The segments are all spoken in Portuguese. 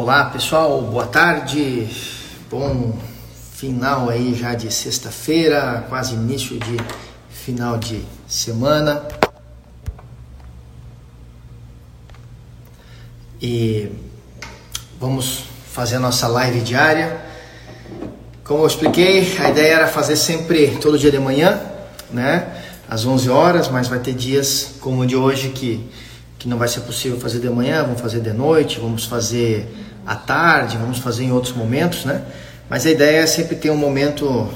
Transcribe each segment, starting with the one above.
Olá pessoal, boa tarde, bom final aí já de sexta-feira, quase início de final de semana. E vamos fazer a nossa live diária. Como eu expliquei, a ideia era fazer sempre todo dia de manhã, né? Às 11 horas, mas vai ter dias como o de hoje que que não vai ser possível fazer de manhã, vamos fazer de noite, vamos fazer à tarde, vamos fazer em outros momentos, né? Mas a ideia é sempre ter um momento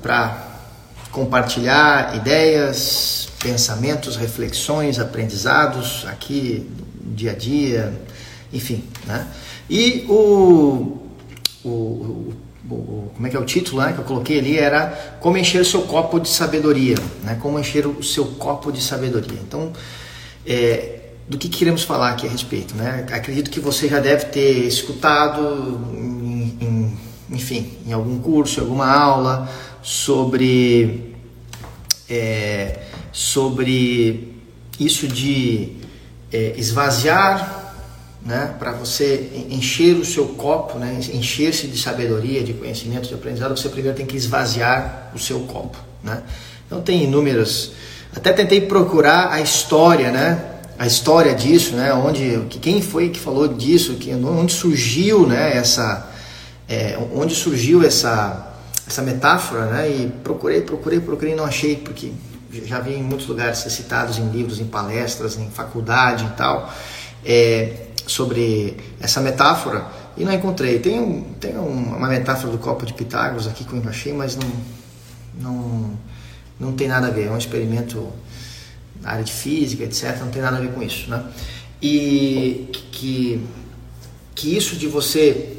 para compartilhar ideias, pensamentos, reflexões, aprendizados aqui dia a dia, enfim, né? E o, o, o, o como é que é o título né, que eu coloquei ali era como encher o seu copo de sabedoria, né? Como encher o seu copo de sabedoria. Então, é, do que queremos falar aqui a respeito. Né? Acredito que você já deve ter escutado, em, em, enfim, em algum curso, em alguma aula sobre, é, sobre isso de é, esvaziar, né? para você encher o seu copo, né? encher-se de sabedoria, de conhecimento, de aprendizado, você primeiro tem que esvaziar o seu copo. Né? Então tem inúmeras. Até tentei procurar a história, né? A história disso, né? Onde quem foi que falou disso? Que, onde surgiu, né? Essa, é, onde surgiu essa essa metáfora, né? E procurei, procurei, procurei, não achei porque já vi em muitos lugares ser citados em livros, em palestras, em faculdade e tal, é, sobre essa metáfora e não encontrei. Tem, um, tem uma metáfora do copo de Pitágoras aqui que eu achei, mas não, não, não tem nada a ver. É um experimento na área de física, etc., não tem nada a ver com isso. Né? E que, que isso de você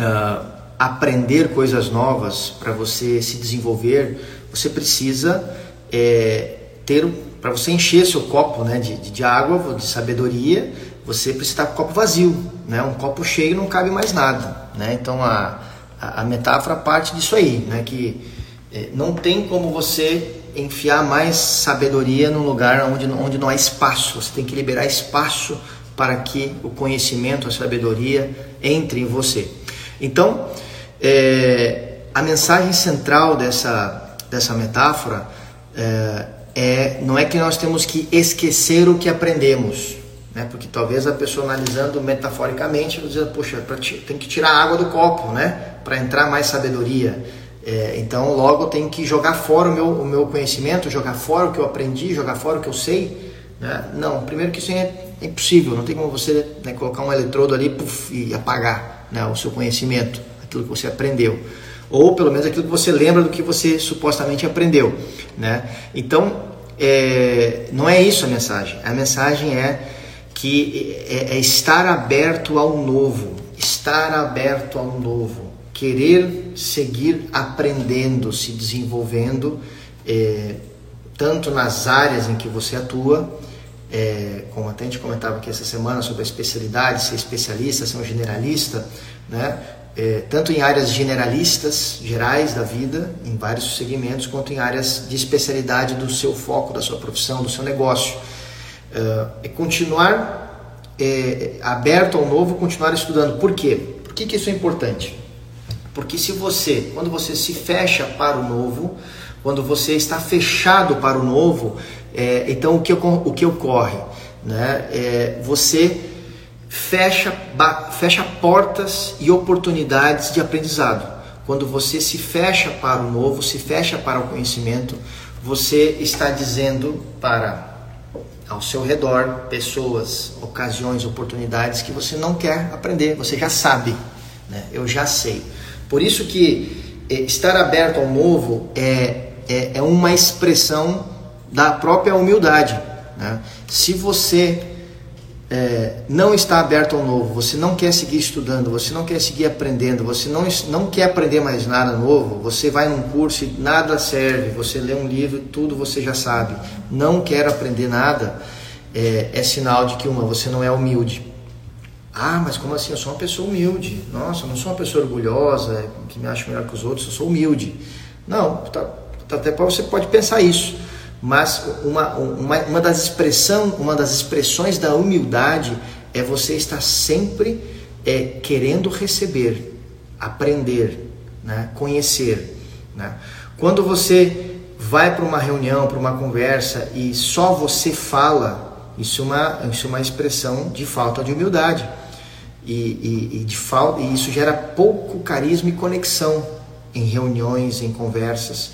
uh, aprender coisas novas, para você se desenvolver, você precisa é, ter, para você encher seu copo né, de, de, água, de sabedoria, você precisa estar com o copo vazio. Né? Um copo cheio não cabe mais nada. Né? Então a, a, metáfora parte disso aí, né? que é, não tem como você enfiar mais sabedoria num lugar onde, onde não há espaço. Você tem que liberar espaço para que o conhecimento, a sabedoria entre em você. Então, é, a mensagem central dessa, dessa metáfora é, é, não é que nós temos que esquecer o que aprendemos, né? porque talvez a pessoa analisando metaforicamente dizer, poxa, tem que tirar a água do copo né? para entrar mais sabedoria. É, então, logo tenho que jogar fora o meu, o meu conhecimento, jogar fora o que eu aprendi, jogar fora o que eu sei. Né? Não, primeiro que isso é, é impossível, não tem como você né, colocar um eletrodo ali puff, e apagar né, o seu conhecimento, aquilo que você aprendeu. Ou pelo menos aquilo que você lembra do que você supostamente aprendeu. Né? Então, é, não é isso a mensagem. A mensagem é que é, é estar aberto ao novo, estar aberto ao novo querer seguir aprendendo, se desenvolvendo, é, tanto nas áreas em que você atua, é, como até a gente comentava aqui essa semana sobre a especialidade, ser especialista, ser um generalista, né? É, tanto em áreas generalistas, gerais da vida, em vários segmentos, quanto em áreas de especialidade do seu foco, da sua profissão, do seu negócio. É, continuar aberto ao novo, continuar estudando. Por quê? Por que, que isso é importante? Porque se você, quando você se fecha para o novo, quando você está fechado para o novo, é, então o que, o que ocorre? Né? É, você fecha, fecha portas e oportunidades de aprendizado. Quando você se fecha para o novo, se fecha para o conhecimento, você está dizendo para ao seu redor pessoas, ocasiões, oportunidades que você não quer aprender, você já sabe, né? eu já sei. Por isso que é, estar aberto ao novo é, é, é uma expressão da própria humildade. Né? Se você é, não está aberto ao novo, você não quer seguir estudando, você não quer seguir aprendendo, você não, não quer aprender mais nada novo, você vai num curso e nada serve, você lê um livro, tudo você já sabe, não quer aprender nada, é, é sinal de que uma, você não é humilde. Ah, mas como assim? Eu sou uma pessoa humilde. Nossa, eu não sou uma pessoa orgulhosa, que me acha melhor que os outros, eu sou humilde. Não, tá, tá até você pode pensar isso. Mas uma, uma, uma, das expressão, uma das expressões da humildade é você estar sempre é querendo receber, aprender, né? conhecer. Né? Quando você vai para uma reunião, para uma conversa e só você fala, isso é uma, isso é uma expressão de falta de humildade. E, e, e de falta, e isso gera pouco carisma e conexão em reuniões, em conversas.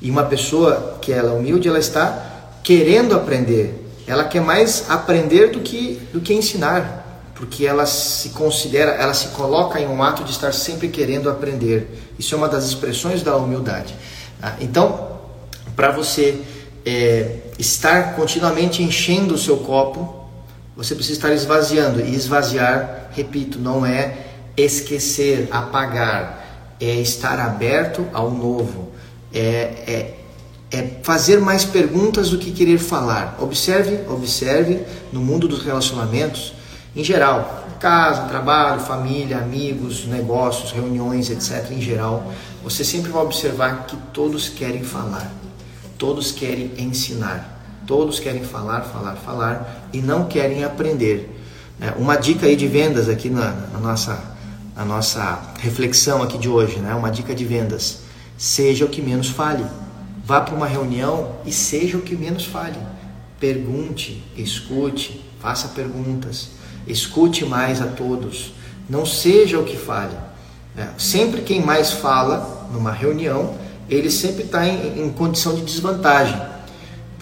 E uma pessoa que ela é humilde, ela está querendo aprender. Ela quer mais aprender do que, do que ensinar, porque ela se considera, ela se coloca em um ato de estar sempre querendo aprender. Isso é uma das expressões da humildade. Ah, então, para você é, estar continuamente enchendo o seu copo, você precisa estar esvaziando. E esvaziar, repito, não é esquecer, apagar, é estar aberto ao novo, é, é é fazer mais perguntas do que querer falar. Observe, observe no mundo dos relacionamentos, em geral, casa, trabalho, família, amigos, negócios, reuniões, etc. Em geral, você sempre vai observar que todos querem falar, todos querem ensinar, todos querem falar, falar, falar e não querem aprender. É, uma dica aí de vendas aqui na, na nossa, na nossa reflexão aqui de hoje, né? Uma dica de vendas: seja o que menos fale. Vá para uma reunião e seja o que menos fale. Pergunte, escute, faça perguntas, escute mais a todos. Não seja o que fale. É, sempre quem mais fala numa reunião, ele sempre está em, em condição de desvantagem,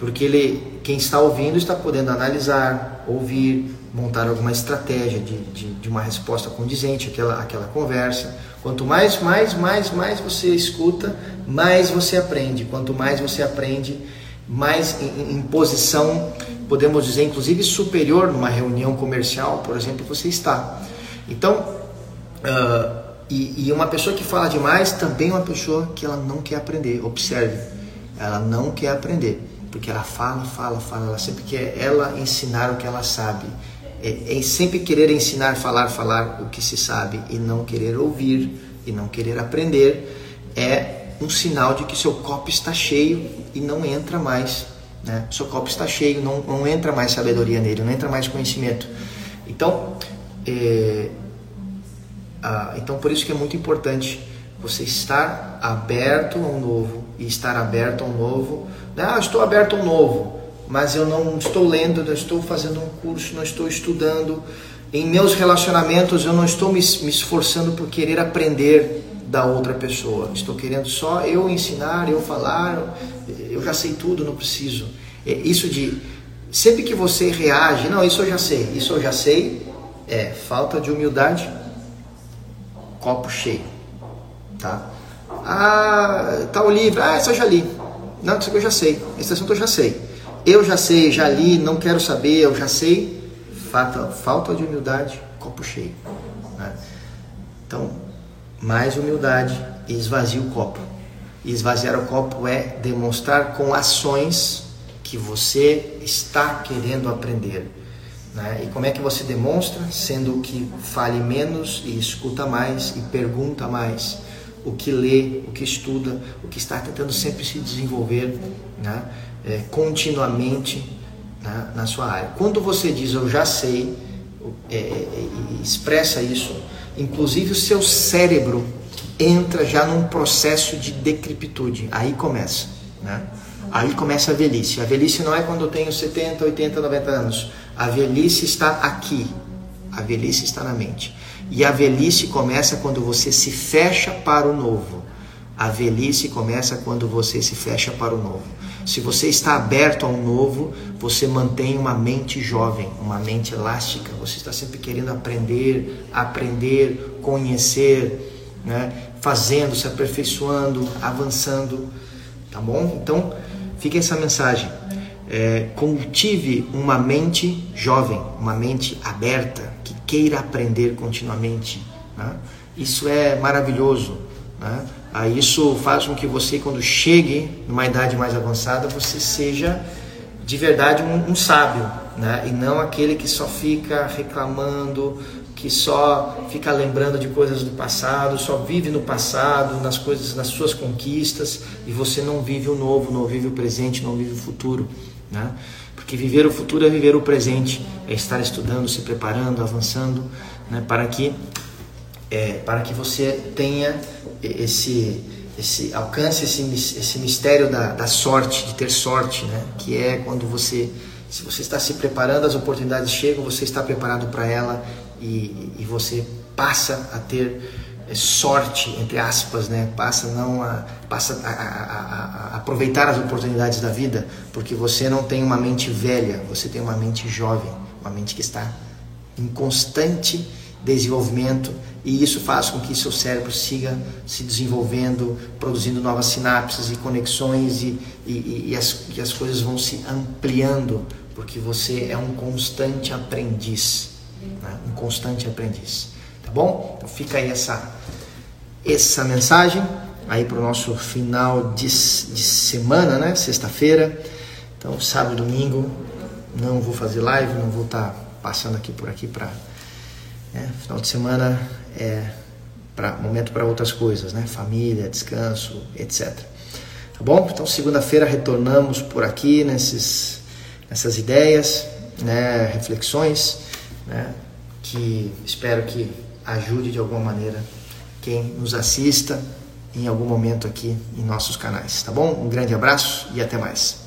porque ele, quem está ouvindo está podendo analisar, ouvir, montar alguma estratégia de, de, de uma resposta condizente àquela, àquela conversa. Quanto mais, mais, mais, mais você escuta, mais você aprende. Quanto mais você aprende, mais em, em posição, podemos dizer, inclusive superior numa reunião comercial, por exemplo, você está. Então, uh, e, e, uma pessoa que fala demais também é uma pessoa que ela não quer aprender. Observe, ela não quer aprender, porque ela fala, fala, fala, ela sempre quer ela ensinar o que ela sabe. É, é sempre querer ensinar, falar, falar o que se sabe e não querer ouvir e não querer aprender é um sinal de que seu copo está cheio e não entra mais. Né? Seu copo está cheio, não, não entra mais sabedoria nele, não entra mais conhecimento. Então, é, ah, então por isso que é muito importante você estar aberto ao novo e estar aberto ao novo. Né? Ah, estou aberto ao novo, mas eu não estou lendo, não estou fazendo um curso, não estou estudando. Em meus relacionamentos eu não estou me, esforçando por querer aprender da outra pessoa. Estou querendo só eu ensinar, eu falar, eu já sei tudo, não preciso. É isso de sempre que você reage, não, isso eu já sei, isso eu já sei, é falta de humildade, copo cheio, tá? Ah, tá o livro, ah, isso eu já li. Não, isso eu já sei, esse assunto eu já sei. Eu já sei, já li, não quero saber, eu já sei. Falta, falta de humildade, copo cheio. Né? Então, mais humildade e esvazie o copo. E esvaziar o copo é demonstrar com ações que você está querendo aprender. Né? E como é que você demonstra? Sendo que fale menos e escuta mais e pergunta mais. O que lê, o que estuda, o que está tentando sempre se desenvolver né? é, continuamente né? na sua área. Quando você diz eu já sei, é, é, expressa isso, inclusive o seu cérebro entra já num processo de decrepitude. Aí começa, né? Aí começa a velhice. A velhice não é quando eu tenho 70, 80, 90 anos. A velhice está aqui. A velhice está na mente. E a velhice começa quando você se fecha para o novo. A velhice começa quando você se fecha para o novo. Se você está aberto ao novo, você mantém uma mente jovem, uma mente elástica. Você está sempre querendo aprender, aprender, conhecer, né? fazendo, se aperfeiçoando, avançando. Tá bom? Então, fica essa mensagem. É, cultive uma mente jovem, uma mente aberta, que queira aprender continuamente. Né? Isso é maravilhoso. Né? Aí isso faz com que você, quando chegue numa idade mais avançada, você seja de verdade um, um sábio, né? e não aquele que só fica reclamando, que só fica lembrando de coisas do passado, só vive no passado, nas coisas, nas suas conquistas, e você não vive o novo, não vive o presente, não vive o futuro. Né? Porque viver o futuro é viver o presente, é estar estudando, se preparando, avançando, né, para que é, para que você tenha esse esse alcance esse, esse mistério da, da sorte de ter sorte né? Que é quando você se você está se preparando as oportunidades chegam você está preparado para ela e, e você passa a ter é, sorte entre aspas né? Passa não a passa a, a, a, aproveitar as oportunidades da vida porque você não tem uma mente velha você tem uma mente jovem uma mente que está em constante desenvolvimento e isso faz com que seu cérebro siga se desenvolvendo, produzindo novas sinapses e conexões e, e, e, as, e as coisas vão se ampliando porque você é um constante aprendiz, né? um constante aprendiz, tá bom? Então fica aí essa essa mensagem aí para o nosso final de, de semana, né? Sexta-feira. Então sábado, domingo não vou fazer live, não vou estar tá passando aqui por aqui para né? Final de semana é pra, momento para outras coisas, né? Família, descanso, etc. Tá bom? Então, segunda-feira retornamos por aqui nesses, nessas ideias, né? reflexões, né? que espero que ajude de alguma maneira quem nos assista em algum momento aqui em nossos canais. Tá bom? Um grande abraço e até mais.